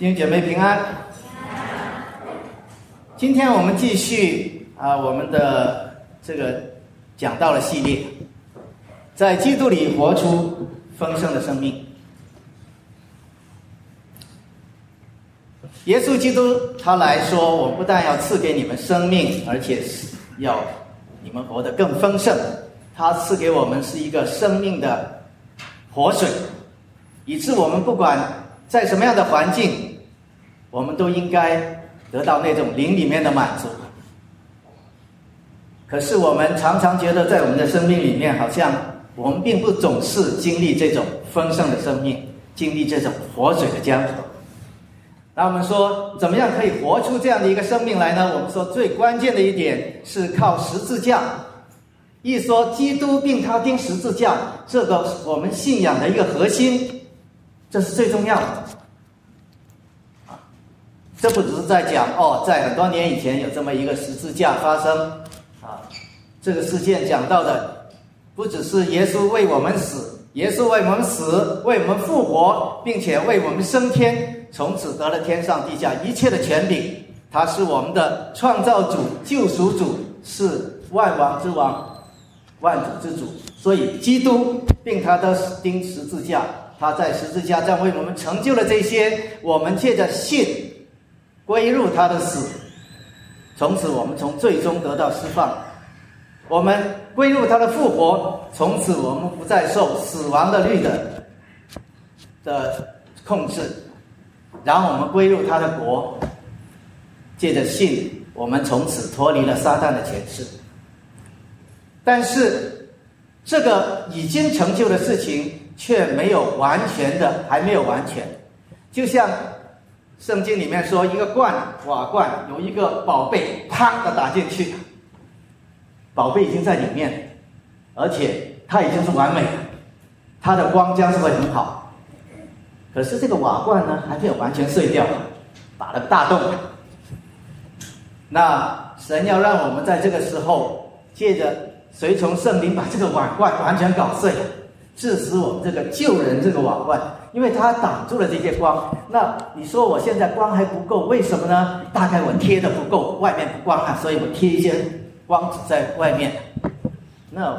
弟兄姐妹平安。今天我们继续啊，我们的这个讲道的系列，在基督里活出丰盛的生命。耶稣基督他来说，我不但要赐给你们生命，而且是要你们活得更丰盛。他赐给我们是一个生命的活水，以致我们不管在什么样的环境，我们都应该得到那种灵里面的满足。可是我们常常觉得，在我们的生命里面，好像我们并不总是经历这种丰盛的生命，经历这种活水的江河。那我们说，怎么样可以活出这样的一个生命来呢？我们说，最关键的一点是靠十字架。一说基督并他钉十字架，这个我们信仰的一个核心，这是最重要的。这不只是在讲哦，在很多年以前有这么一个十字架发生啊，这个事件讲到的不只是耶稣为我们死，耶稣为我们死，为我们复活，并且为我们升天，从此得了天上地下一切的权柄。他是我们的创造主、救赎主，是万王之王。万主之主，所以基督并他的钉十字架，他在十字架上为我们成就了这些。我们借着信归入他的死，从此我们从最终得到释放。我们归入他的复活，从此我们不再受死亡的律的的控制。然后我们归入他的国，借着信，我们从此脱离了撒旦的权势。但是，这个已经成就的事情却没有完全的，还没有完全。就像圣经里面说，一个罐瓦罐有一个宝贝，砰的打进去，宝贝已经在里面，而且它已经是完美，它的光将是会很好。可是这个瓦罐呢，还没有完全碎掉，打了个大洞。那神要让我们在这个时候借着。随从圣灵把这个瓦罐完全搞碎，致使我们这个救人这个瓦罐，因为它挡住了这些光。那你说我现在光还不够，为什么呢？大概我贴的不够，外面不光啊，所以我贴一些光子在外面。那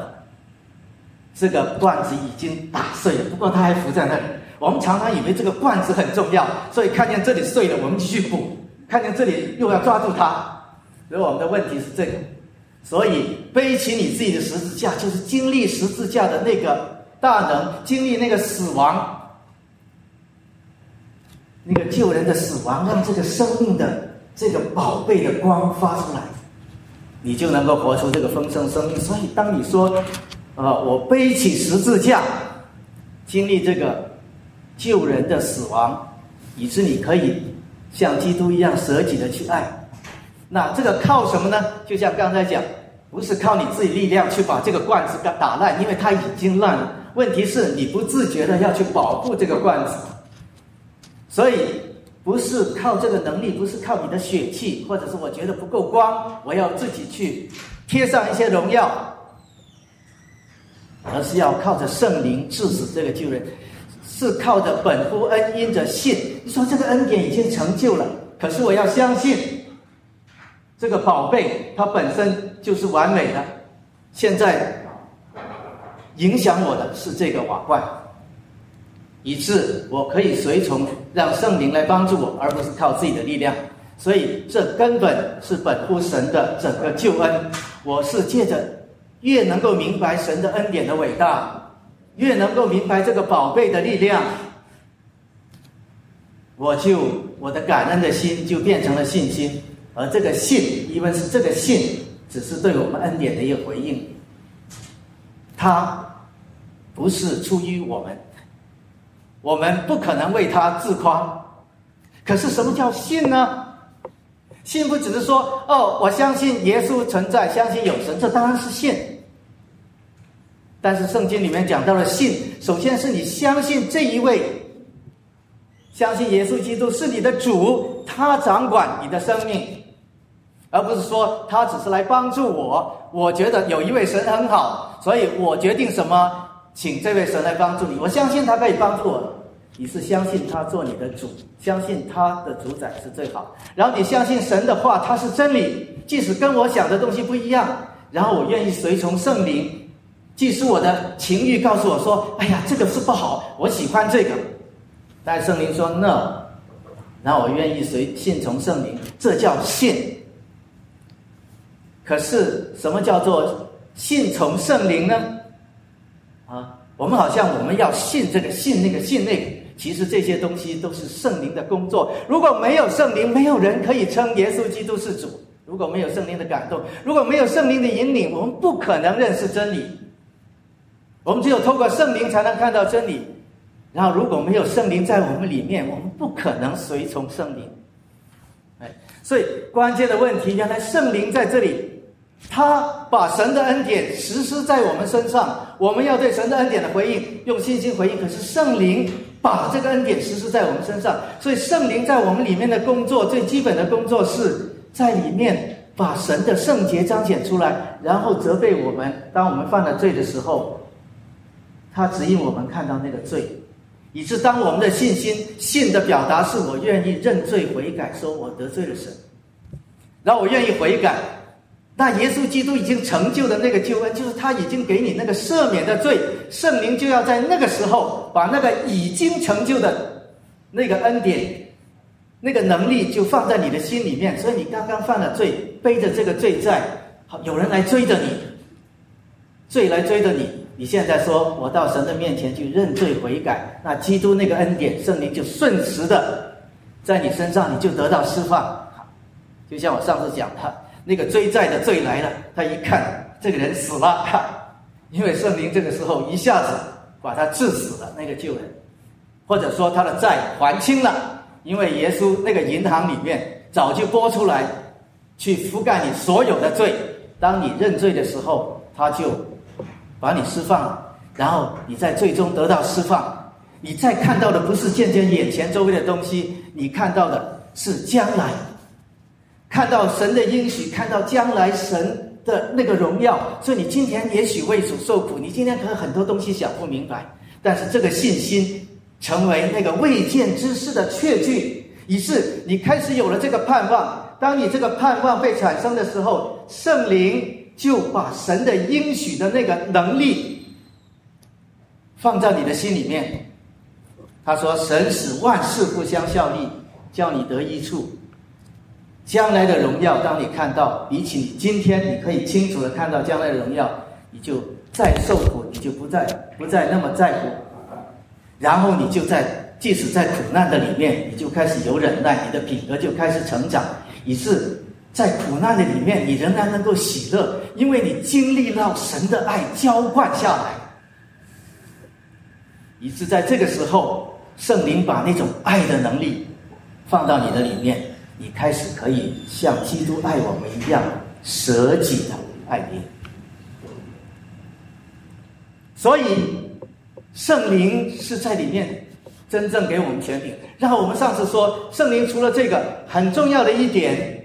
这个罐子已经打碎了，不过它还浮在那里。我们常常以为这个罐子很重要，所以看见这里碎了，我们继续补；看见这里又要抓住它。所以我们的问题是这个。所以背起你自己的十字架，就是经历十字架的那个大能，经历那个死亡，那个救人的死亡，让这个生命的这个宝贝的光发出来，你就能够活出这个丰盛生命。所以当你说，啊，我背起十字架，经历这个救人的死亡，以致你可以像基督一样舍己的去爱。那这个靠什么呢？就像刚才讲，不是靠你自己力量去把这个罐子给打烂，因为它已经烂了。问题是你不自觉的要去保护这个罐子，所以不是靠这个能力，不是靠你的血气，或者是我觉得不够光，我要自己去贴上一些荣耀，而是要靠着圣灵致死这个救人，是靠着本乎恩因着信。你说这个恩典已经成就了，可是我要相信。这个宝贝它本身就是完美的，现在影响我的是这个瓦罐，以致我可以随从让圣灵来帮助我，而不是靠自己的力量。所以这根本是本乎神的整个救恩。我是借着越能够明白神的恩典的伟大，越能够明白这个宝贝的力量，我就我的感恩的心就变成了信心。而这个信，因为是这个信，只是对我们恩典的一个回应，它不是出于我们，我们不可能为他自夸。可是什么叫信呢？信不只是说哦，我相信耶稣存在，相信有神，这当然是信。但是圣经里面讲到了信，首先是你相信这一位，相信耶稣基督是你的主，他掌管你的生命。而不是说他只是来帮助我，我觉得有一位神很好，所以我决定什么，请这位神来帮助你。我相信他可以帮助我，你是相信他做你的主，相信他的主宰是最好。然后你相信神的话，他是真理，即使跟我想的东西不一样。然后我愿意随从圣灵，即使我的情欲告诉我说：“哎呀，这个是不好，我喜欢这个。”但圣灵说：“No。”然后我愿意随信从圣灵，这叫信。可是什么叫做信从圣灵呢？啊，我们好像我们要信这个信那个信那个，其实这些东西都是圣灵的工作。如果没有圣灵，没有人可以称耶稣基督是主。如果没有圣灵的感动，如果没有圣灵的引领，我们不可能认识真理。我们只有透过圣灵才能看到真理。然后如果没有圣灵在我们里面，我们不可能随从圣灵。哎，所以关键的问题，原来圣灵在这里，他把神的恩典实施在我们身上，我们要对神的恩典的回应，用信心回应。可是圣灵把这个恩典实施在我们身上，所以圣灵在我们里面的工作，最基本的工作是在里面把神的圣洁彰显出来，然后责备我们。当我们犯了罪的时候，他指引我们看到那个罪。以致当我们的信心信的表达是我愿意认罪悔改，说我得罪了神，然后我愿意悔改，那耶稣基督已经成就的那个救恩，就是他已经给你那个赦免的罪，圣灵就要在那个时候把那个已经成就的那个恩典、那个能力就放在你的心里面。所以你刚刚犯了罪，背着这个罪债，好有人来追着你，罪来追着你。你现在说，我到神的面前去认罪悔改，那基督那个恩典圣灵就瞬时的在你身上，你就得到释放。就像我上次讲的，那个追债的罪来了，他一看这个人死了，因为圣灵这个时候一下子把他治死了那个救人，或者说他的债还清了，因为耶稣那个银行里面早就拨出来去覆盖你所有的罪，当你认罪的时候，他就。把你释放了，然后你在最终得到释放。你再看到的不是渐渐眼前周围的东西，你看到的是将来，看到神的应许，看到将来神的那个荣耀。所以你今天也许为主受苦，你今天可能很多东西想不明白，但是这个信心成为那个未见之事的确据，于是你开始有了这个盼望。当你这个盼望被产生的时候，圣灵。就把神的应许的那个能力放在你的心里面。他说：“神使万事互相效力，叫你得益处。将来的荣耀，当你看到，比起你今天，你可以清楚的看到将来的荣耀，你就再受苦，你就不再不再那么在乎。然后你就在，即使在苦难的里面，你就开始有忍耐，你的品格就开始成长，以致。”在苦难的里面，你仍然能够喜乐，因为你经历到神的爱浇灌下来，以致在这个时候，圣灵把那种爱的能力放到你的里面，你开始可以像基督爱我们一样舍己的爱你。所以，圣灵是在里面真正给我们权柄。然后我们上次说，圣灵除了这个很重要的一点。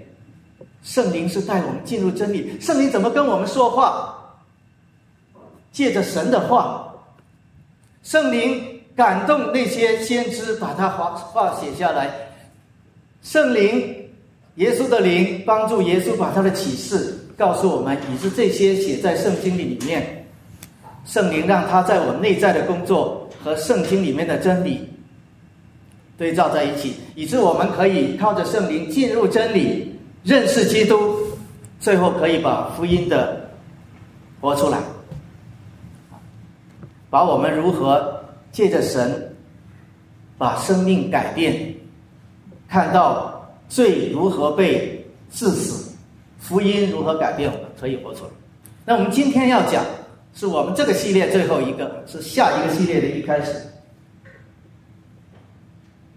圣灵是带我们进入真理。圣灵怎么跟我们说话？借着神的话，圣灵感动那些先知，把他话话写下来。圣灵，耶稣的灵帮助耶稣把他的启示告诉我们，以致这些写在圣经里里面。圣灵让他在我内在的工作和圣经里面的真理对照在一起，以致我们可以靠着圣灵进入真理。认识基督，最后可以把福音的活出来，把我们如何借着神把生命改变，看到罪如何被致死，福音如何改变我们，可以活出来。那我们今天要讲，是我们这个系列最后一个，是下一个系列的一开始，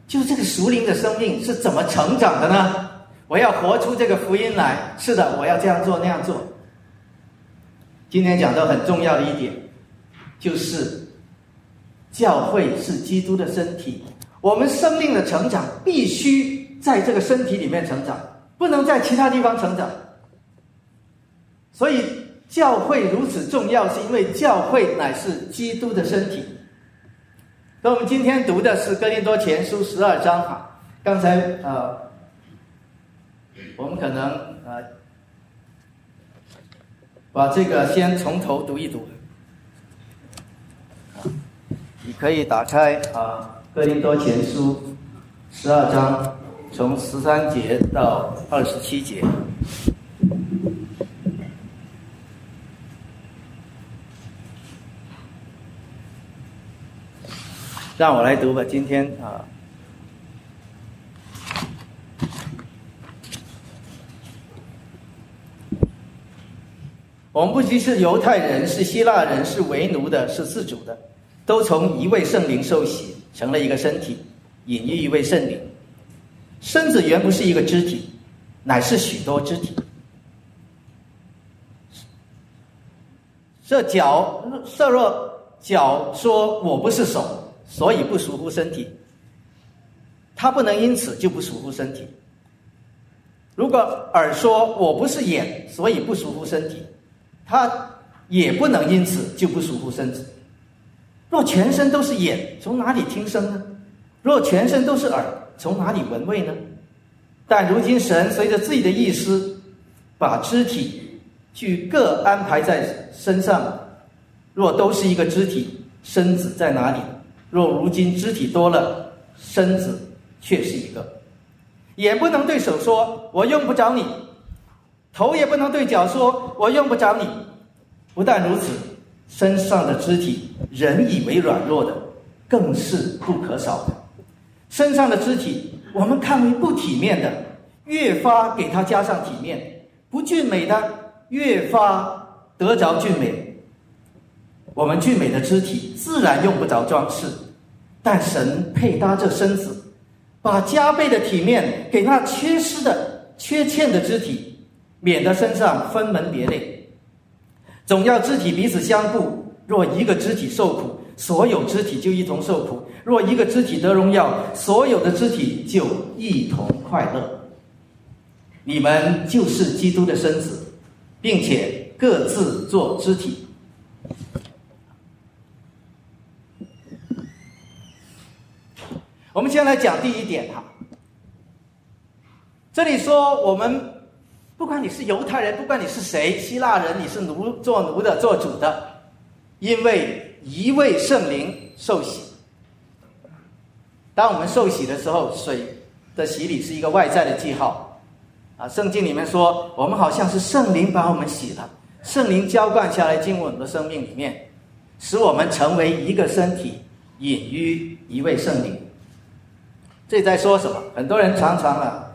就这个属灵的生命是怎么成长的呢？我要活出这个福音来，是的，我要这样做那样做。今天讲到很重要的一点，就是教会是基督的身体，我们生命的成长必须在这个身体里面成长，不能在其他地方成长。所以教会如此重要，是因为教会乃是基督的身体。那我们今天读的是《哥林多前书》十二章哈。刚才呃，我们可能呃，把这个先从头读一读。你可以打开啊，《哥林多前书》十二章，从十三节到二十七节。让我来读吧，今天啊，我们不仅是犹太人，是希腊人，是为奴的，是自主的，都从一位圣灵受洗，成了一个身体，隐喻一位圣灵。身子原不是一个肢体，乃是许多肢体。这脚，设若脚说我不是手。所以不属乎身体，他不能因此就不属乎身体。如果耳说我不是眼，所以不属乎身体，他也不能因此就不属乎身子。若全身都是眼，从哪里听声呢？若全身都是耳，从哪里闻味呢？但如今神随着自己的意思，把肢体去各安排在身上。若都是一个肢体，身子在哪里？若如今肢体多了，身子却是一个，眼不能对手说“我用不着你”，头也不能对脚说“我用不着你”。不但如此，身上的肢体，人以为软弱的，更是不可少的。身上的肢体，我们看为不体面的，越发给它加上体面；不俊美的，越发得着俊美。我们俊美的肢体自然用不着装饰，但神配搭这身子，把加倍的体面给那缺失的、缺欠的肢体，免得身上分门别类。总要肢体彼此相顾。若一个肢体受苦，所有肢体就一同受苦；若一个肢体得荣耀，所有的肢体就一同快乐。你们就是基督的身子，并且各自做肢体。我们先来讲第一点哈。这里说我们，不管你是犹太人，不管你是谁，希腊人，你是奴做奴的，做主的，因为一位圣灵受洗。当我们受洗的时候，水的洗礼是一个外在的记号，啊，圣经里面说，我们好像是圣灵把我们洗了，圣灵浇灌下来进入我们的生命里面，使我们成为一个身体，隐于一位圣灵。这在说什么？很多人常常啊，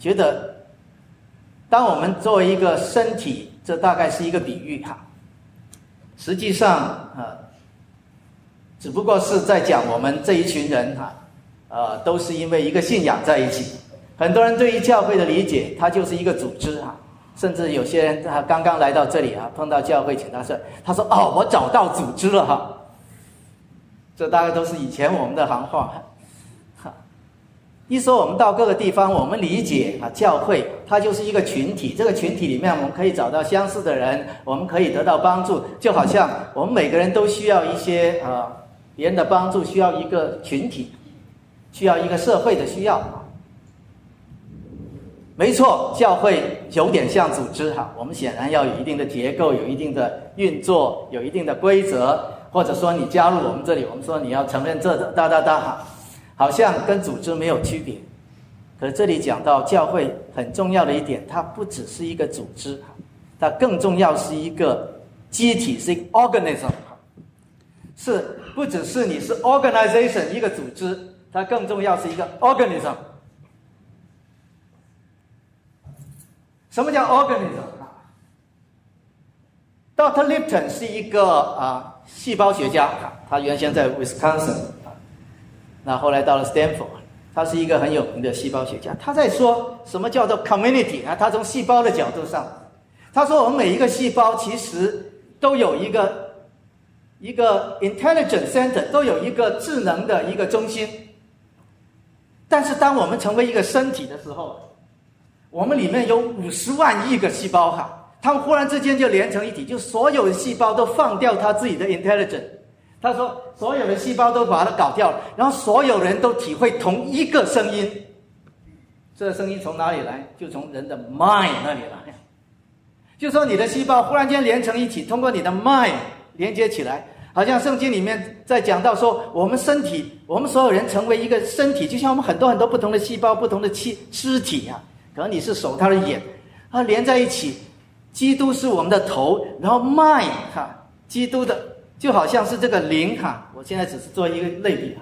觉得，当我们作为一个身体，这大概是一个比喻哈。实际上啊，只不过是在讲我们这一群人哈，呃，都是因为一个信仰在一起。很多人对于教会的理解，它就是一个组织哈。甚至有些人他刚刚来到这里啊，碰到教会请他说，他说哦，我找到组织了哈。这大概都是以前我们的行话。一说我们到各个地方，我们理解啊，教会它就是一个群体。这个群体里面，我们可以找到相似的人，我们可以得到帮助。就好像我们每个人都需要一些啊别人的帮助，需要一个群体，需要一个社会的需要。没错，教会有点像组织哈，我们显然要有一定的结构，有一定的运作，有一定的规则。或者说你加入我们这里，我们说你要承认这哒哒哒哈。好像跟组织没有区别，可这里讲到教会很重要的一点，它不只是一个组织，它更重要是一个机体，是一个 organism，是不只是你是 organization 一个组织，它更重要是一个 organism。什么叫 organism？Dr. Lipton 是一个啊细胞学家，他原先在 Wisconsin。那后来到了 Stanford，他是一个很有名的细胞学家。他在说什么叫做 community 啊？他从细胞的角度上，他说我们每一个细胞其实都有一个一个 intelligent center，都有一个智能的一个中心。但是当我们成为一个身体的时候，我们里面有五十万亿个细胞哈，它们忽然之间就连成一体，就所有的细胞都放掉它自己的 intelligence。他说所有的细胞都把它搞掉了，然后所有人都体会同一个声音。这声音从哪里来？就从人的 mind 那里来。就说你的细胞忽然间连成一起，通过你的 mind 连接起来，好像圣经里面在讲到说，我们身体，我们所有人成为一个身体，就像我们很多很多不同的细胞、不同的器肢体啊。可能你是手，他的眼，啊连在一起。基督是我们的头，然后 mind 哈，基督的。就好像是这个零哈，我现在只是做一个类比哈。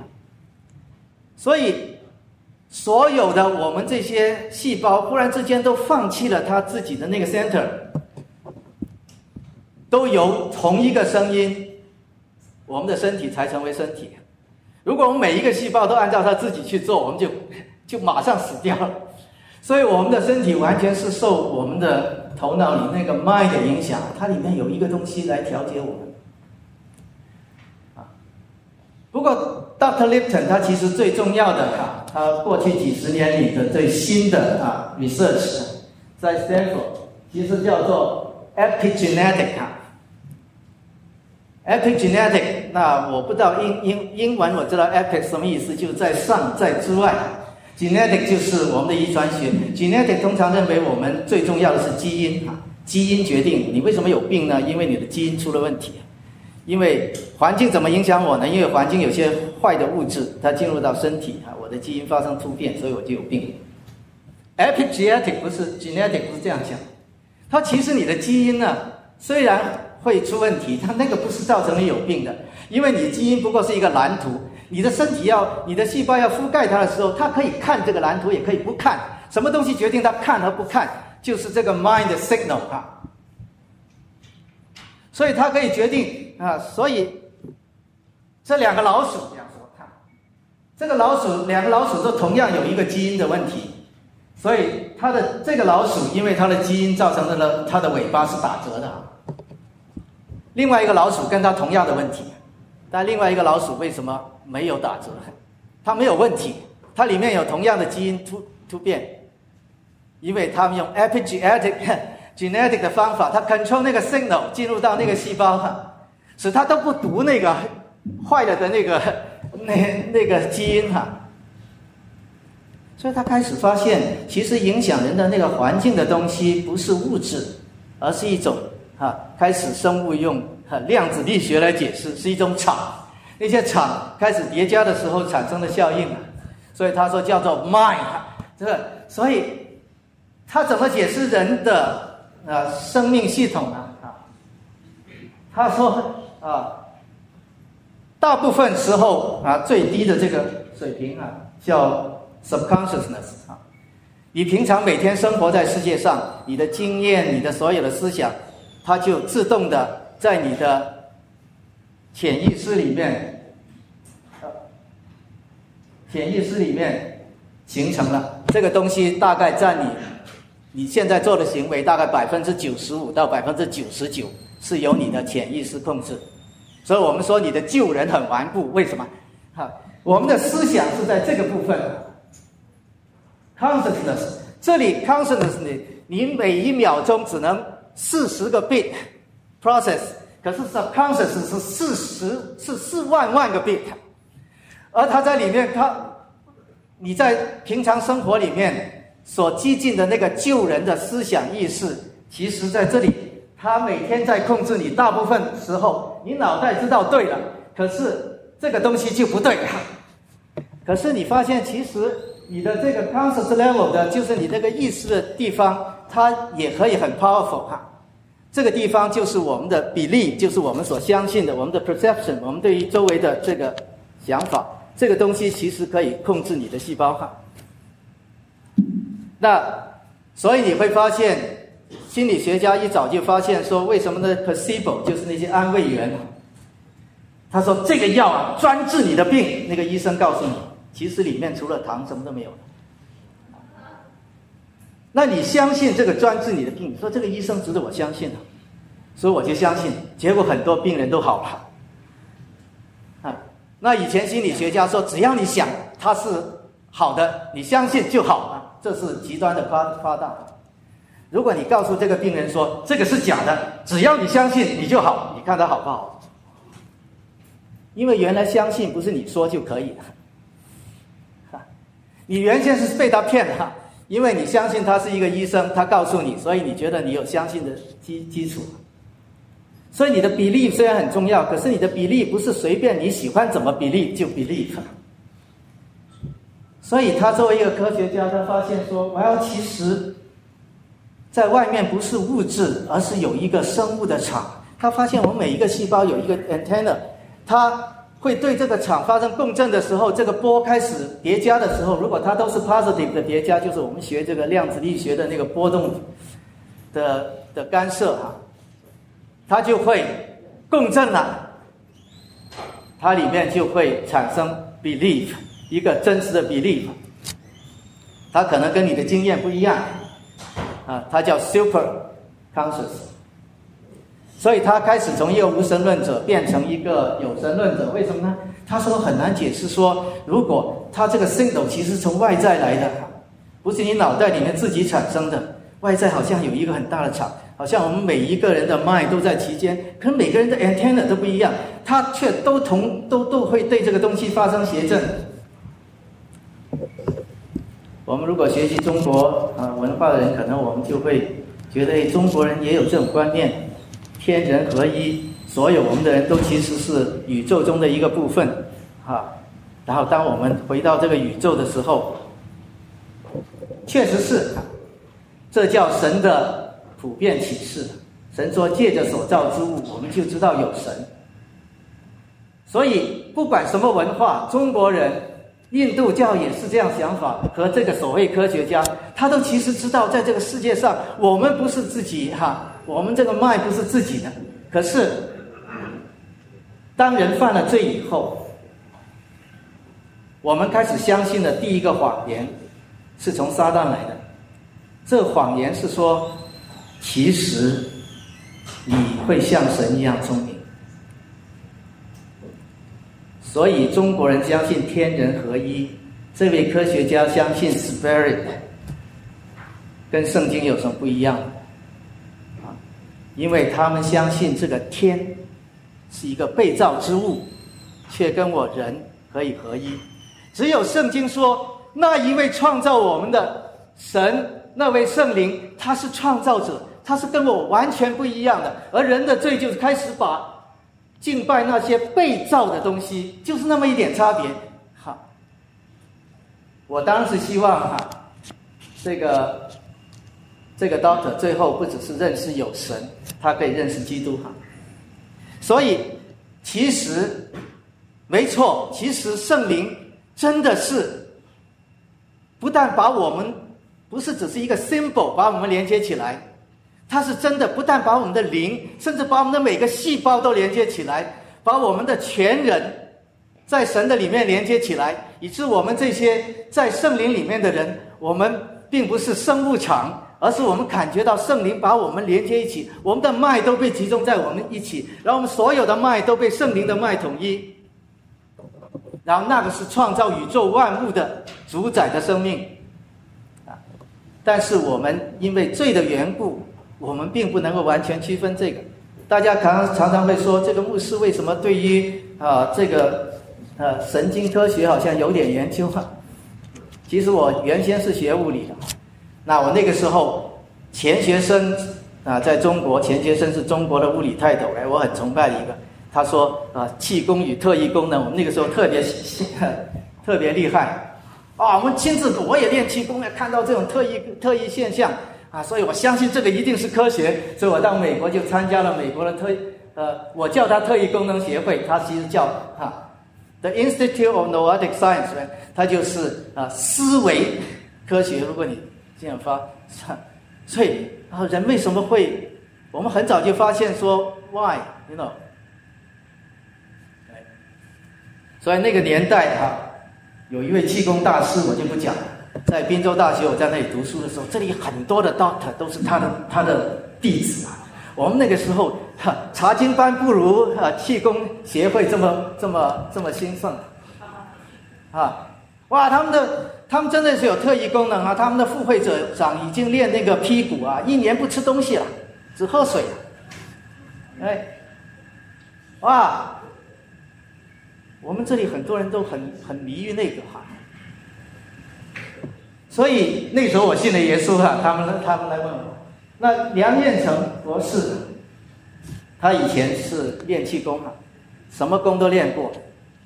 所以，所有的我们这些细胞忽然之间都放弃了他自己的那个 center，都由同一个声音，我们的身体才成为身体。如果我们每一个细胞都按照他自己去做，我们就 就马上死掉了。所以，我们的身体完全是受我们的头脑里那个 mind 的影响，它里面有一个东西来调节我们。不过，Dr. Lipton 他其实最重要的哈，他过去几十年里的最新的啊 research，在 Stanford 其实叫做 epigenetic 哈，epigenetic 那我不知道英英英文我知道 epic 什么意思，就在上在之外，genetic 就是我们的遗传学，genetic 通常认为我们最重要的是基因哈，基因决定你为什么有病呢？因为你的基因出了问题。因为环境怎么影响我呢？因为环境有些坏的物质，它进入到身体啊，我的基因发生突变，所以我就有病。Epigenetic 不是 genetic 不是这样讲，它其实你的基因呢，虽然会出问题，它那个不是造成你有病的，因为你基因不过是一个蓝图，你的身体要你的细胞要覆盖它的时候，它可以看这个蓝图，也可以不看。什么东西决定它看和不看？就是这个 mind signal 啊。所以它可以决定啊，所以这两个老鼠这样说，看这个老鼠，两个老鼠都同样有一个基因的问题，所以它的这个老鼠因为它的基因造成的呢，它的尾巴是打折的。另外一个老鼠跟它同样的问题，但另外一个老鼠为什么没有打折？它没有问题，它里面有同样的基因突突变，因为它们用 epigenetic。genetic 的方法，它 control 那个 signal 进入到那个细胞哈，使他都不读那个 坏了的那个 那那个基因哈，所以他开始发现，其实影响人的那个环境的东西不是物质，而是一种哈，开始生物用哈量子力学来解释，是一种场，那些场开始叠加的时候产生的效应啊，所以他说叫做 mind，这个，所以他怎么解释人的？啊，生命系统呢？啊，他说啊，大部分时候啊，最低的这个水平啊，叫 subconsciousness 啊。你平常每天生活在世界上，你的经验、你的所有的思想，它就自动的在你的潜意识里面，潜意识里面形成了这个东西，大概占你。你现在做的行为大概百分之九十五到百分之九十九是由你的潜意识控制，所以我们说你的救人很顽固，为什么？哈，我们的思想是在这个部分，consciousness，这里 consciousness 你你每一秒钟只能四十个 bit process，可是 subconscious 是四十是四万万个 bit，而它在里面，它你在平常生活里面。所激进的那个救人的思想意识，其实在这里，他每天在控制你。大部分时候，你脑袋知道对了，可是这个东西就不对。可是你发现，其实你的这个 conscious level 的，就是你那个意识的地方，它也可以很 powerful 哈。这个地方就是我们的比例就是我们所相信的，我们的 perception，我们对于周围的这个想法，这个东西其实可以控制你的细胞哈。那，所以你会发现，心理学家一早就发现说，为什么呢？placebo 就是那些安慰员，他说这个药啊，专治你的病。那个医生告诉你，其实里面除了糖什么都没有。那你相信这个专治你的病？你说这个医生值得我相信啊，所以我就相信。结果很多病人都好了。啊，那以前心理学家说，只要你想他是好的，你相信就好了。这是极端的夸夸大。如果你告诉这个病人说这个是假的，只要你相信你就好，你看他好不好？因为原来相信不是你说就可以了，哈，你原先是被他骗的，因为你相信他是一个医生，他告诉你，所以你觉得你有相信的基基础。所以你的比例虽然很重要，可是你的比例不是随便你喜欢怎么比例就比例。所以他作为一个科学家，他发现说，我要其实，在外面不是物质，而是有一个生物的场。他发现我们每一个细胞有一个 antenna，它会对这个场发生共振的时候，这个波开始叠加的时候，如果它都是 positive 的叠加，就是我们学这个量子力学的那个波动的的干涉哈，它就会共振了，它里面就会产生 belief，一个真实的 belief，它可能跟你的经验不一样，啊，它叫 super conscious。所以他开始从一个无神论者变成一个有神论者，为什么呢？他说很难解释，说如果他这个 signal 其实从外在来的，不是你脑袋里面自己产生的，外在好像有一个很大的场，好像我们每一个人的 mind 都在其间，可能每个人的 antenna 都不一样，他却都同都都会对这个东西发生谐振。我们如果学习中国啊文化的人，可能我们就会觉得中国人也有这种观念。天人合一，所有我们的人都其实是宇宙中的一个部分，哈。然后当我们回到这个宇宙的时候，确实是，这叫神的普遍启示。神说借着所造之物，我们就知道有神。所以不管什么文化，中国人、印度教也是这样想法，和这个所谓科学家，他都其实知道，在这个世界上，我们不是自己哈。我们这个脉不是自己的，可是当人犯了罪以后，我们开始相信的第一个谎言是从撒旦来的。这谎言是说，其实你会像神一样聪明。所以中国人相信天人合一，这位科学家相信 spirit，跟圣经有什么不一样？啊因为他们相信这个天是一个被造之物，却跟我人可以合一。只有圣经说，那一位创造我们的神，那位圣灵，他是创造者，他是跟我完全不一样的。而人的罪就是开始把敬拜那些被造的东西，就是那么一点差别。哈，我当时希望哈，这个。这个 doctor 最后不只是认识有神，他可以认识基督哈。所以其实没错，其实圣灵真的是不但把我们不是只是一个 symbol 把我们连接起来，它是真的不但把我们的灵，甚至把我们的每个细胞都连接起来，把我们的全人在神的里面连接起来，以致我们这些在圣灵里面的人，我们并不是生物场。而是我们感觉到圣灵把我们连接一起，我们的脉都被集中在我们一起，然后我们所有的脉都被圣灵的脉统一，然后那个是创造宇宙万物的主宰的生命，啊！但是我们因为罪的缘故，我们并不能够完全区分这个。大家常常常会说，这个牧师为什么对于啊这个呃神经科学好像有点研究啊？其实我原先是学物理的。那我那个时候，钱学森啊，在中国，钱学森是中国的物理泰斗，哎，我很崇拜一个。他说啊，气功与特异功能，我们那个时候特别特别厉害啊。我们亲自我也练气功，看到这种特异特异现象啊，所以我相信这个一定是科学。所以我到美国就参加了美国的特呃，我叫它特异功能协会，它其实叫哈 The Institute of Noetic Science，它就是啊思维科学。如果你这样发，所以啊人为什么会？我们很早就发现说，why，you know？所以那个年代哈，有一位气功大师，我就不讲了。在滨州大学，我在那里读书的时候，这里很多的 doctor 都是他的他的弟子啊。我们那个时候哈，查经班不如啊气功协会这么这么这么兴盛，啊。哇，他们的他们真的是有特异功能啊！他们的副会长长已经练那个屁股啊，一年不吃东西了，只喝水。哎，哇，我们这里很多人都很很迷于那个哈。所以那时候我信了耶稣哈，他们他们来问我，那梁彦成博士，他以前是练气功啊，什么功都练过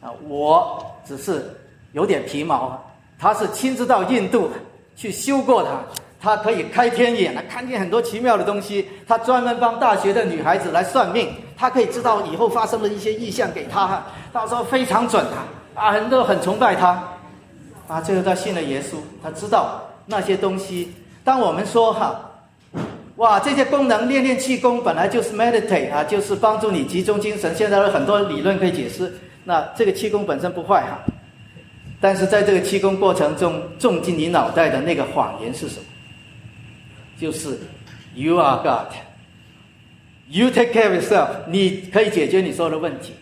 啊，我只是有点皮毛啊，他是亲自到印度去修过的。他可以开天眼了看见很多奇妙的东西。他专门帮大学的女孩子来算命，他可以知道以后发生的一些意象给他，到时候非常准啊！啊，人都很崇拜他，啊，最后他信了耶稣。他知道那些东西。当我们说哈，哇，这些功能练练气功本来就是 meditate 啊，就是帮助你集中精神。现在有很多理论可以解释，那这个气功本身不坏哈，但是在这个气功过程中种进你脑袋的那个谎言是什么？就是 You are God. You take care of yourself. 你可以解决你所有的问题，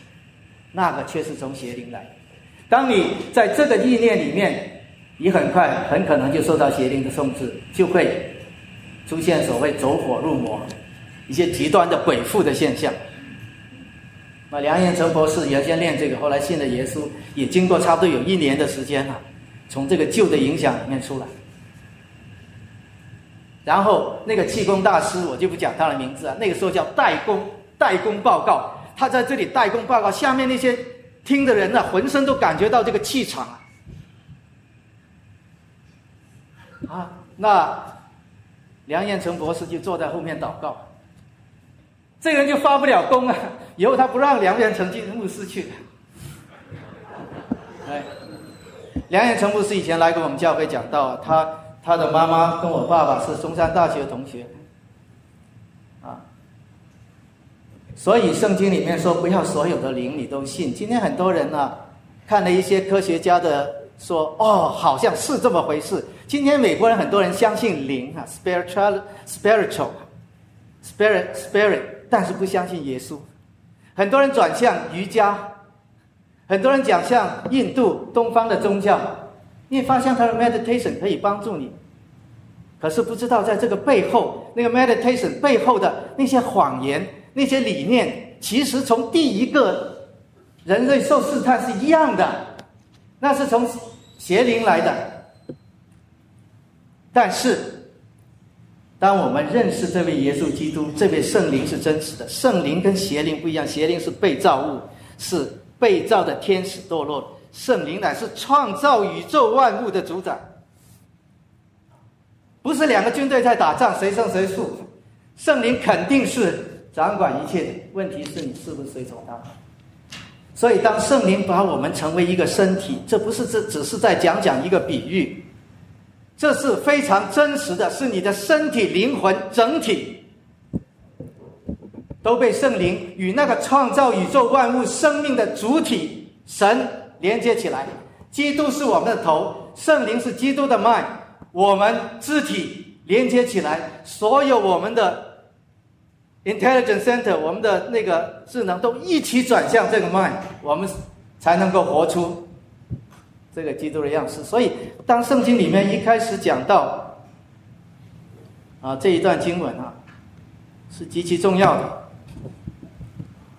那个却是从邪灵来的。当你在这个意念里面，你很快很可能就受到邪灵的控制，就会出现所谓走火入魔、一些极端的鬼附的现象。那梁彦成博士原先练这个，后来信了耶稣，也经过差不多有一年的时间了，从这个旧的影响里面出来。然后那个气功大师，我就不讲他的名字啊。那个时候叫代工，代工报告，他在这里代工报告，下面那些听的人呢，浑身都感觉到这个气场啊。啊，那梁彦成博士就坐在后面祷告，这个人就发不了功啊。以后他不让梁彦成进牧师去。哎，梁彦成牧师以前来过我们教会讲道，他。他的妈妈跟我爸爸是中山大学同学，啊，所以圣经里面说不要所有的灵你都信。今天很多人呢，看了一些科学家的说，哦，好像是这么回事。今天美国人很多人相信灵啊，spiritual，spiritual，spirit，spirit，但是不相信耶稣。很多人转向瑜伽，很多人讲向印度东方的宗教。你发现他的 meditation 可以帮助你，可是不知道在这个背后，那个 meditation 背后的那些谎言、那些理念，其实从第一个人类受试探是一样的，那是从邪灵来的。但是，当我们认识这位耶稣基督、这位圣灵是真实的，圣灵跟邪灵不一样，邪灵是被造物，是被造的天使堕落。圣灵乃是创造宇宙万物的主宰，不是两个军队在打仗，谁胜谁负。圣灵肯定是掌管一切的，问题是你是不是随从他。所以，当圣灵把我们成为一个身体，这不是这只是在讲讲一个比喻，这是非常真实的，是你的身体、灵魂整体都被圣灵与那个创造宇宙万物生命的主体神。连接起来，基督是我们的头，圣灵是基督的脉，我们肢体连接起来，所有我们的 intelligence center，我们的那个智能都一起转向这个 Mind，，我们才能够活出这个基督的样式。所以，当圣经里面一开始讲到啊这一段经文啊，是极其重要的。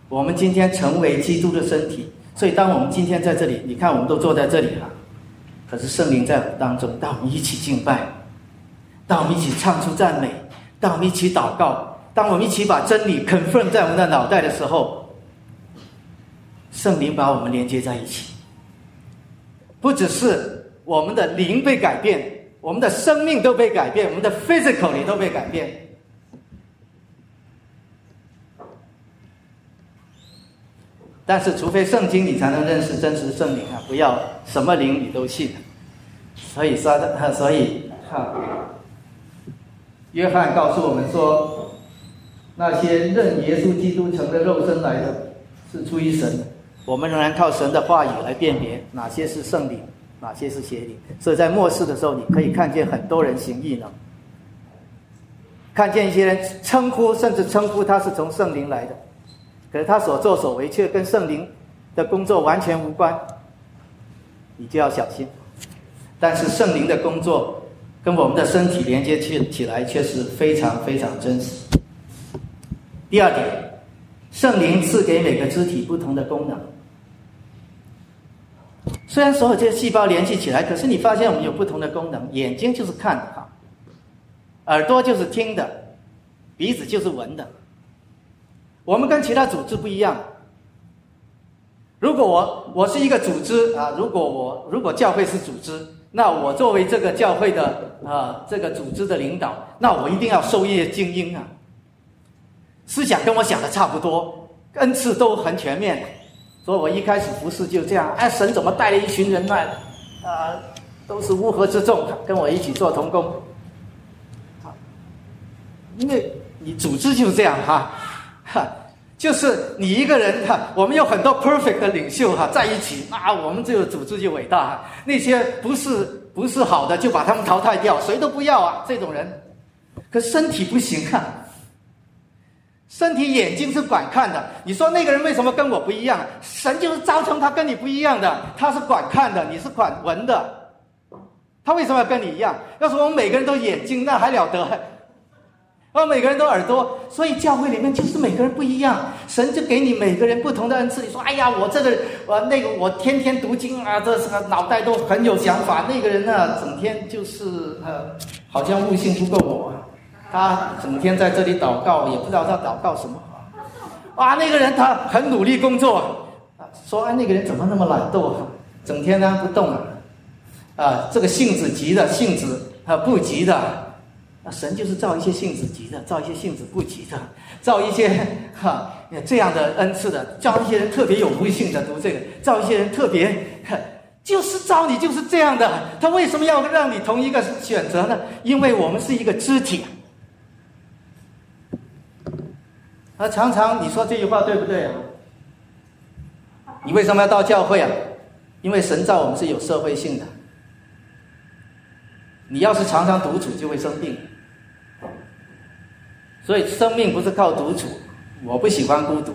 我们今天成为基督的身体。所以，当我们今天在这里，你看，我们都坐在这里了。可是圣灵在当中，当我们一起敬拜，当我们一起唱出赞美，当我们一起祷告，当我们一起把真理 confirm 在我们的脑袋的时候，圣灵把我们连接在一起。不只是我们的灵被改变，我们的生命都被改变，我们的 physical 也都被改变。但是，除非圣经，你才能认识真实圣灵啊！不要什么灵你都信。所以，撒旦，所以哈，约翰告诉我们说，那些认耶稣基督成了肉身来的，是出于神。我们仍然靠神的话语来辨别哪些是圣灵，哪些是邪灵。所以在末世的时候，你可以看见很多人行异能，看见一些人称呼，甚至称呼他是从圣灵来的。可是他所作所为却跟圣灵的工作完全无关，你就要小心。但是圣灵的工作跟我们的身体连接起起来却是非常非常真实。第二点，圣灵赐给每个肢体不同的功能。虽然所有这些细胞联系起来，可是你发现我们有不同的功能。眼睛就是看的哈，耳朵就是听的，鼻子就是闻的。我们跟其他组织不一样。如果我我是一个组织啊，如果我如果教会是组织，那我作为这个教会的啊这个组织的领导，那我一定要授业精英啊。思想跟我想的差不多，恩赐都很全面，所以我一开始服侍就这样。哎，神怎么带了一群人来？啊，都是乌合之众，跟我一起做童工。因为你组织就是这样哈，哈。就是你一个人哈，我们有很多 perfect 的领袖哈，在一起，那我们这个组织就伟大。那些不是不是好的，就把他们淘汰掉，谁都不要啊，这种人。可身体不行啊，身体眼睛是管看的。你说那个人为什么跟我不一样？神就是造成他跟你不一样的，他是管看的，你是管闻的。他为什么要跟你一样？要是我们每个人都眼睛，那还了得？而每个人都耳朵，所以教会里面就是每个人不一样，神就给你每个人不同的恩赐。你说，哎呀，我这个，我那个，我天天读经啊，这是个脑袋都很有想法。那个人呢，整天就是呃，好像悟性不够我，他整天在这里祷告，也不知道他祷告什么。哇，那个人他很努力工作，说，哎，那个人怎么那么懒惰，整天呢不动啊？啊，这个性子急的，性子啊不急的。啊神就是造一些性子急的，造一些性子不急的，造一些哈这样的恩赐的，造一些人特别有悟性的读这个，造一些人特别，就是造你就是这样的。他为什么要让你同一个选择呢？因为我们是一个肢体。啊，常常你说这句话对不对啊？你为什么要到教会啊？因为神造我们是有社会性的。你要是常常独处，就会生病。所以生命不是靠独处，我不喜欢孤独，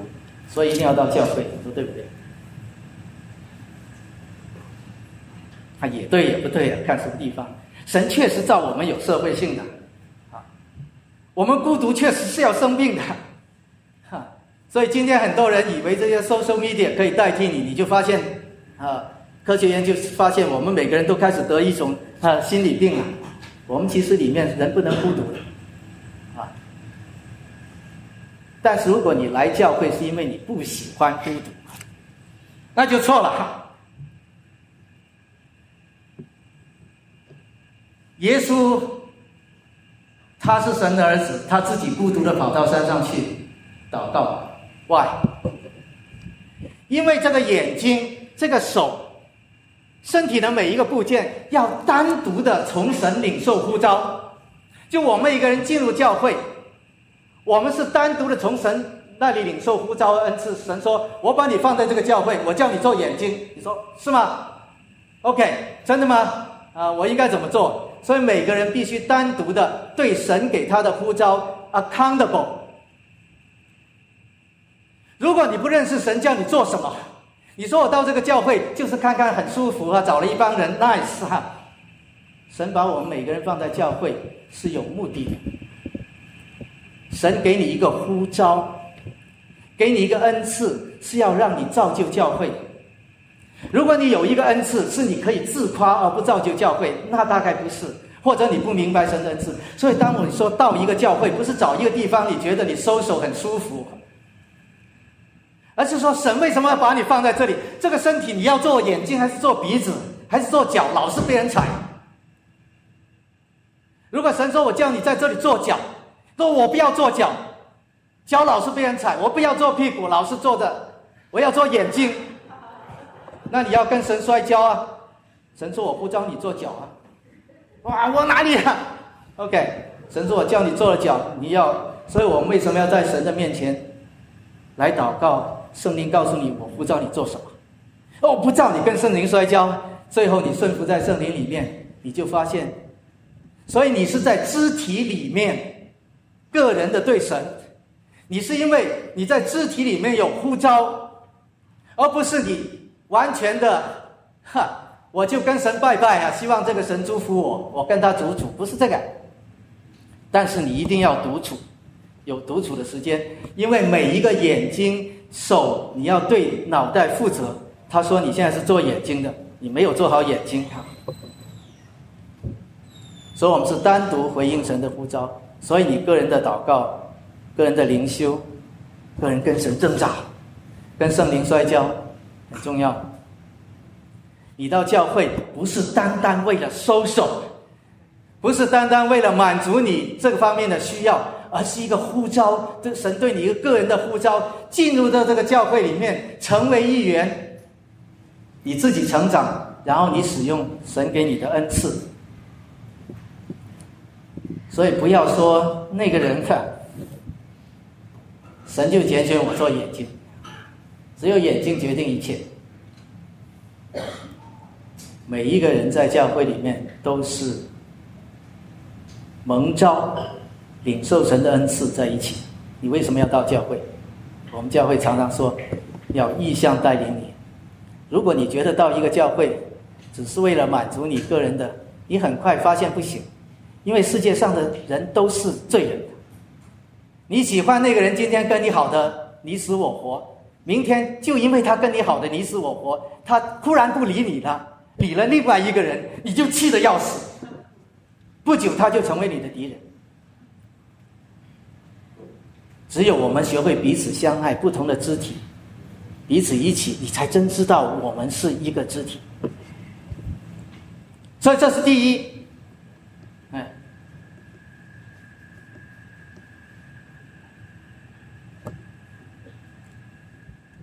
所以一定要到教会，你说对不对？啊，也对也不对啊，看什么地方。神确实造我们有社会性的，啊，我们孤独确实是要生病的，所以今天很多人以为这些 social media 可以代替你，你就发现，啊，科学研究发现我们每个人都开始得一种啊心理病了。我们其实里面人不能孤独啊。但是如果你来教会是因为你不喜欢孤独，那就错了。耶稣他是神的儿子，他自己孤独的跑到山上去祷告。Why？因为这个眼睛、这个手、身体的每一个部件要单独的从神领受呼召。就我们一个人进入教会。我们是单独的从神那里领受呼召恩赐。神说：“我把你放在这个教会，我叫你做眼睛。”你说是吗？OK，真的吗？啊，我应该怎么做？所以每个人必须单独的对神给他的呼召 accountable。如果你不认识神叫你做什么，你说我到这个教会就是看看很舒服啊，找了一帮人 nice 哈。神把我们每个人放在教会是有目的的。神给你一个呼召，给你一个恩赐，是要让你造就教会。如果你有一个恩赐是你可以自夸而不造就教会，那大概不是，或者你不明白神的恩赐。所以，当我说到一个教会，不是找一个地方你觉得你收手很舒服，而是说神为什么要把你放在这里？这个身体你要做眼睛还是做鼻子还是做脚？老是被人踩。如果神说我叫你在这里做脚。说我不要做脚，脚老是被人踩；我不要做屁股，老是坐着。我要做眼睛，那你要跟神摔跤啊！神说我不教你做脚啊！哇，我哪里啊？OK，神说我叫你做了脚，你要。所以我们为什么要在神的面前来祷告？圣灵告诉你，我不知道你做什么。哦，不知道你跟圣灵摔跤，最后你顺服在圣灵里面，你就发现，所以你是在肢体里面。个人的对神，你是因为你在肢体里面有呼召，而不是你完全的哈，我就跟神拜拜啊，希望这个神祝福我，我跟他独处，不是这个。但是你一定要独处，有独处的时间，因为每一个眼睛、手，你要对脑袋负责。他说你现在是做眼睛的，你没有做好眼睛啊。所以我们是单独回应神的呼召，所以你个人的祷告、个人的灵修、个人跟神挣扎、跟圣灵摔跤很重要。你到教会不是单单为了收手，不是单单为了满足你这个方面的需要，而是一个呼召，这神对你一个个人的呼召，进入到这个教会里面，成为一员，你自己成长，然后你使用神给你的恩赐。所以不要说那个人看，神就拣选我做眼睛，只有眼睛决定一切。每一个人在教会里面都是蒙召、领受神的恩赐在一起。你为什么要到教会？我们教会常常说要意向带领你。如果你觉得到一个教会只是为了满足你个人的，你很快发现不行，因为世界上的人都是罪人。你喜欢那个人，今天跟你好的你死我活，明天就因为他跟你好的你死我活，他突然不理你了。理了另外一个人，你就气得要死。不久，他就成为你的敌人。只有我们学会彼此相爱，不同的肢体，彼此一起，你才真知道我们是一个肢体。所以这是第一，哎，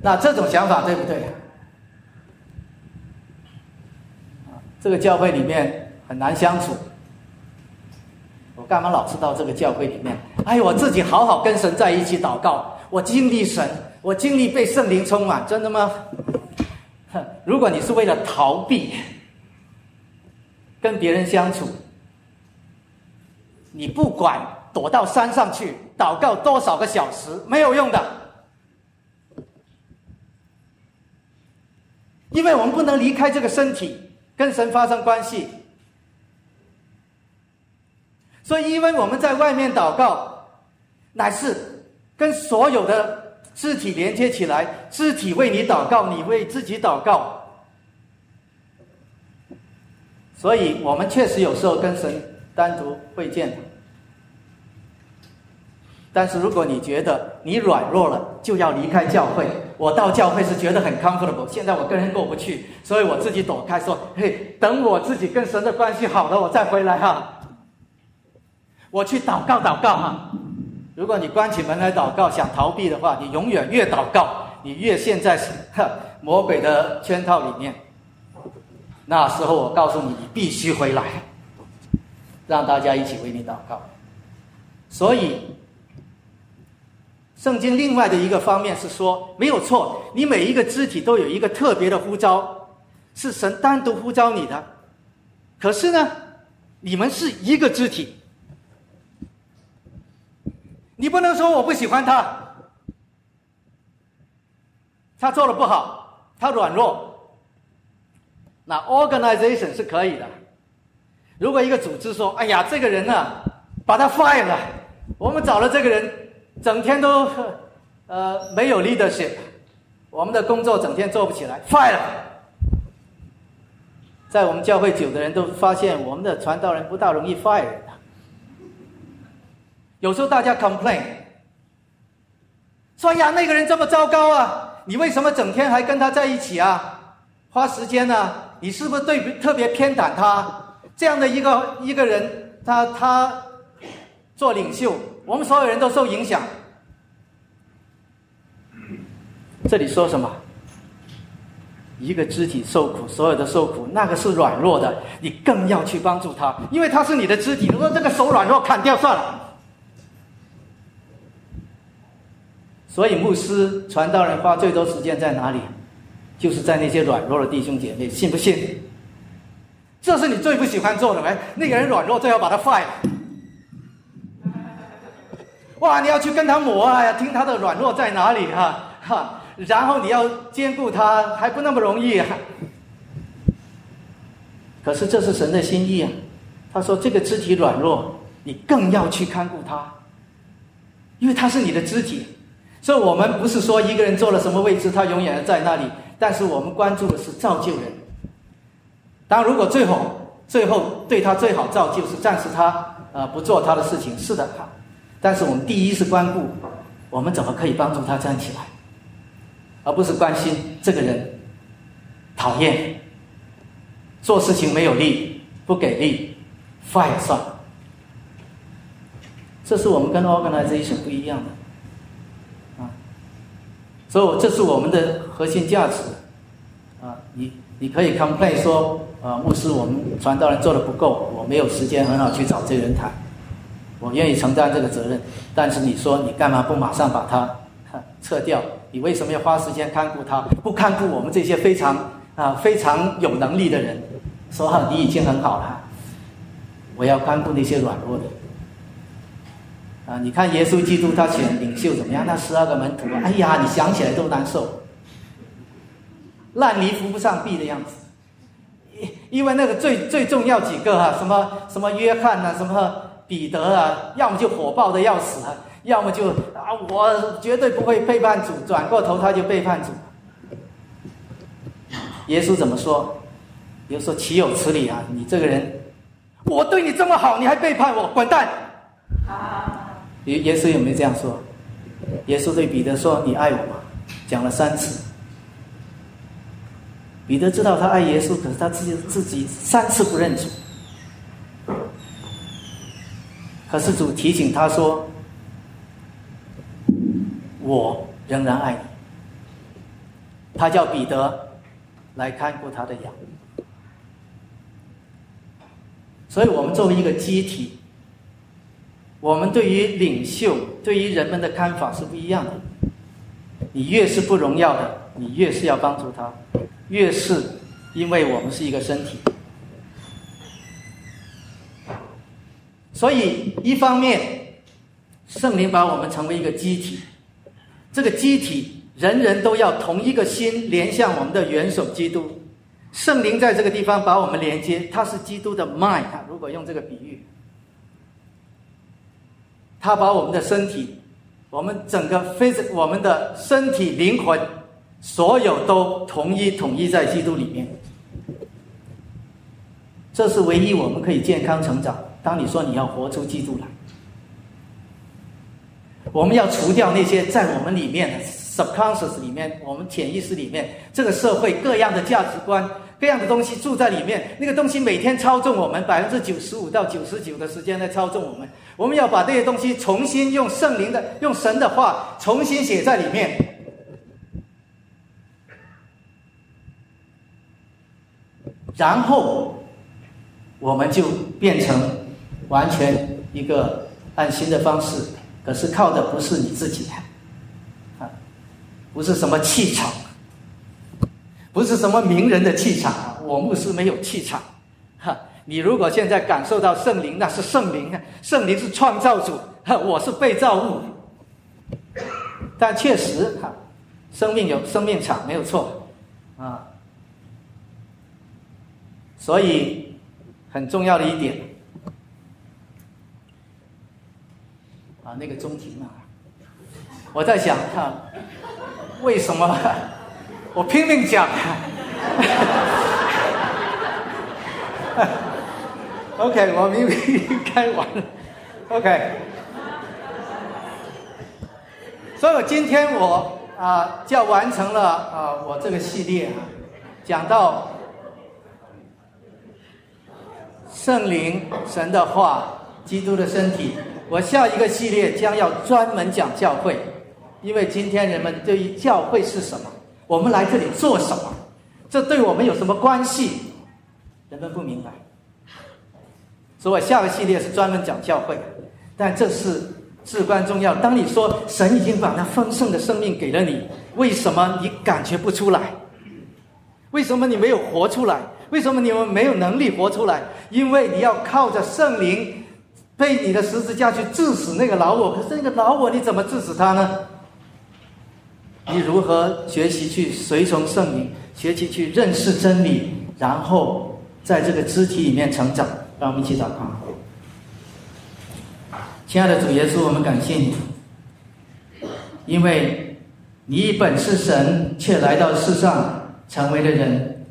那这种想法对不对？这个教会里面很难相处，我干嘛老是到这个教会里面？哎，我自己好好跟神在一起祷告，我经历神，我经历被圣灵充满，真的吗？如果你是为了逃避跟别人相处，你不管躲到山上去祷告多少个小时，没有用的，因为我们不能离开这个身体。跟神发生关系，所以因为我们在外面祷告，乃是跟所有的肢体连接起来，肢体为你祷告，你为自己祷告，所以我们确实有时候跟神单独会见。但是如果你觉得你软弱了，就要离开教会。我到教会是觉得很 comfortable，现在我跟人过不去，所以我自己躲开，说：“嘿，等我自己跟神的关系好了，我再回来哈。”我去祷告祷告哈。如果你关起门来祷告，想逃避的话，你永远越祷告，你越陷在魔鬼的圈套里面。那时候我告诉你，你必须回来，让大家一起为你祷告。所以。圣经另外的一个方面是说，没有错，你每一个肢体都有一个特别的呼召，是神单独呼召你的。可是呢，你们是一个肢体，你不能说我不喜欢他，他做的不好，他软弱，那 organization 是可以的。如果一个组织说：“哎呀，这个人呢，把他 fire 了，我们找了这个人。”整天都呃没有 leadership，我们的工作整天做不起来，fire。在我们教会久的人都发现，我们的传道人不大容易 fire。有时候大家 complain，说呀那个人这么糟糕啊，你为什么整天还跟他在一起啊？花时间呢？你是不是对特别偏袒他？这样的一个一个人，他他做领袖。我们所有人都受影响。这里说什么？一个肢体受苦，所有的受苦，那个是软弱的，你更要去帮助他，因为他是你的肢体。如果这个手软弱，砍掉算了。所以牧师、传道人花最多时间在哪里？就是在那些软弱的弟兄姐妹，信不信？这是你最不喜欢做的，哎，那个人软弱，最好把他 fire。哇！你要去跟他磨啊，呀，听他的软弱在哪里哈哈，然后你要兼顾他，还不那么容易啊。可是这是神的心意啊，他说这个肢体软弱，你更要去看顾他，因为他是你的肢体。所以我们不是说一个人坐了什么位置，他永远在那里，但是我们关注的是造就人，当然，如果最后最后对他最好造就是暂时他呃不做他的事情，是的哈。但是我们第一是关顾，我们怎么可以帮助他站起来，而不是关心这个人讨厌，做事情没有力，不给力，fire 算。这是我们跟 organization 不一样的，所以这是我们的核心价值，啊，你你可以 complain 说，啊，牧师，我们传道人做的不够，我没有时间很好去找这个人谈，我愿意承担这个责任，但是你说你干嘛不马上把他 撤掉？你为什么要花时间看顾他？不看顾我们这些非常啊非常有能力的人？说好你已经很好了，我要看顾那些软弱的。啊，你看耶稣基督他选领袖怎么样？那十二个门徒，哎呀，你想起来都难受，烂泥扶不上壁的样子。因因为那个最最重要几个哈，什么什么约翰呐，什么彼得啊，要么就火爆的要死啊，要么就啊，我绝对不会背叛主，转过头他就背叛主。耶稣怎么说？耶稣说：“岂有此理啊！你这个人，我对你这么好，你还背叛我，滚蛋！”啊耶耶稣有没有这样说？耶稣对彼得说：“你爱我吗？”讲了三次。彼得知道他爱耶稣，可是他自己自己三次不认主。可是主提醒他说：“我仍然爱你。”他叫彼得来看顾他的羊。所以我们作为一个机体。我们对于领袖、对于人们的看法是不一样的。你越是不荣耀的，你越是要帮助他，越是因为我们是一个身体。所以，一方面，圣灵把我们成为一个机体，这个机体人人都要同一个心连向我们的元首基督。圣灵在这个地方把我们连接，他是基督的 mind。如果用这个比喻。他把我们的身体，我们整个 phys，我们的身体、灵魂，所有都统一统一在基督里面。这是唯一我们可以健康成长。当你说你要活出基督来，我们要除掉那些在我们里面 subconscious 里面，我们潜意识里面这个社会各样的价值观。各样的东西住在里面，那个东西每天操纵我们百分之九十五到九十九的时间来操纵我们。我们要把这些东西重新用圣灵的、用神的话重新写在里面，然后我们就变成完全一个按新的方式。可是靠的不是你自己，啊，不是什么气场。不是什么名人的气场！我牧师没有气场，哈！你如果现在感受到圣灵，那是圣灵！圣灵是创造主，哈！我是被造物。但确实，哈，生命有生命场，没有错，啊。所以很重要的一点，啊，那个中庭啊，我在想，哈，为什么？我拼命讲，OK，我明明开完了，OK。所以我今天我啊，就完成了啊，我这个系列啊讲到圣灵、神的话、基督的身体。我下一个系列将要专门讲教会，因为今天人们对于教会是什么？我们来这里做什么？这对我们有什么关系？人们不明白。所以我下个系列是专门讲教会，但这是至关重要。当你说神已经把那丰盛的生命给了你，为什么你感觉不出来？为什么你没有活出来？为什么你们没有能力活出来？因为你要靠着圣灵被你的十字架去致死那个老我。可是那个老我你怎么致死他呢？你如何学习去随从圣灵，学习去认识真理，然后在这个肢体里面成长？让我们一起祷告。亲爱的主耶稣，我们感谢你，因为你本是神，却来到世上成为了人，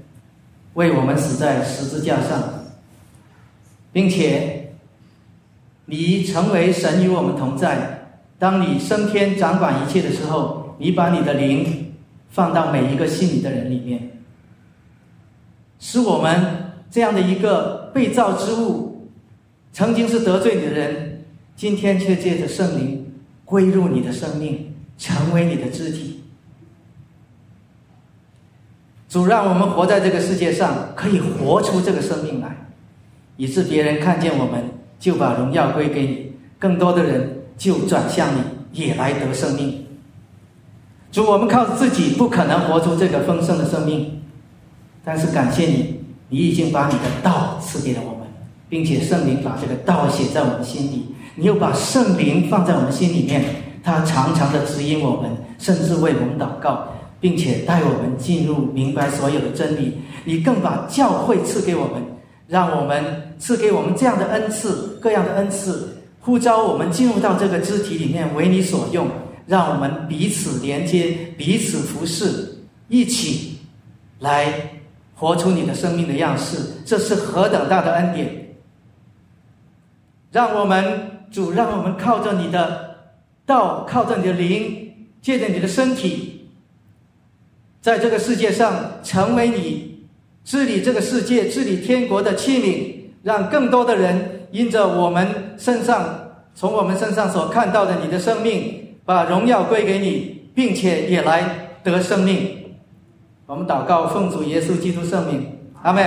为我们死在十字架上，并且你成为神与我们同在。当你升天掌管一切的时候，你把你的灵放到每一个信你的人里面，使我们这样的一个被造之物，曾经是得罪你的人，今天却借着圣灵归入你的生命，成为你的肢体。主让我们活在这个世界上，可以活出这个生命来，以致别人看见我们，就把荣耀归给你，更多的人就转向你，也来得生命。主，我们靠自己不可能活出这个丰盛的生命，但是感谢你，你已经把你的道赐给了我们，并且圣灵把这个道写在我们心里，你又把圣灵放在我们心里面，他常常的指引我们，甚至为我们祷告。并且带我们进入明白所有的真理，你更把教会赐给我们，让我们赐给我们这样的恩赐，各样的恩赐，呼召我们进入到这个肢体里面为你所用，让我们彼此连接，彼此服侍，一起来活出你的生命的样式。这是何等大的恩典！让我们主，让我们靠着你的道，靠着你的灵，借着你的身体。在这个世界上，成为你治理这个世界、治理天国的器皿，让更多的人因着我们身上、从我们身上所看到的你的生命，把荣耀归给你，并且也来得生命。我们祷告，奉主耶稣基督圣名，阿门。